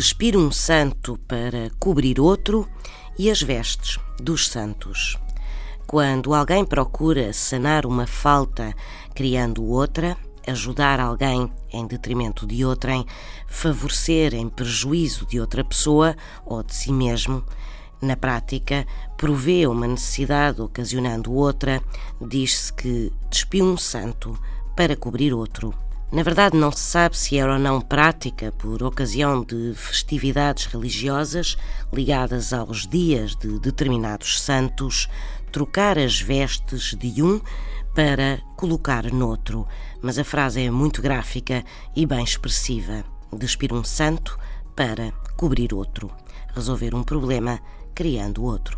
despir um santo para cobrir outro e as vestes dos santos. Quando alguém procura sanar uma falta criando outra, ajudar alguém em detrimento de outrem, favorecer em prejuízo de outra pessoa ou de si mesmo, na prática, provê uma necessidade ocasionando outra, diz-se que despiu um santo para cobrir outro. Na verdade, não se sabe se era ou não prática, por ocasião de festividades religiosas ligadas aos dias de determinados santos, trocar as vestes de um para colocar noutro. Mas a frase é muito gráfica e bem expressiva. Despir um santo para cobrir outro. Resolver um problema criando outro.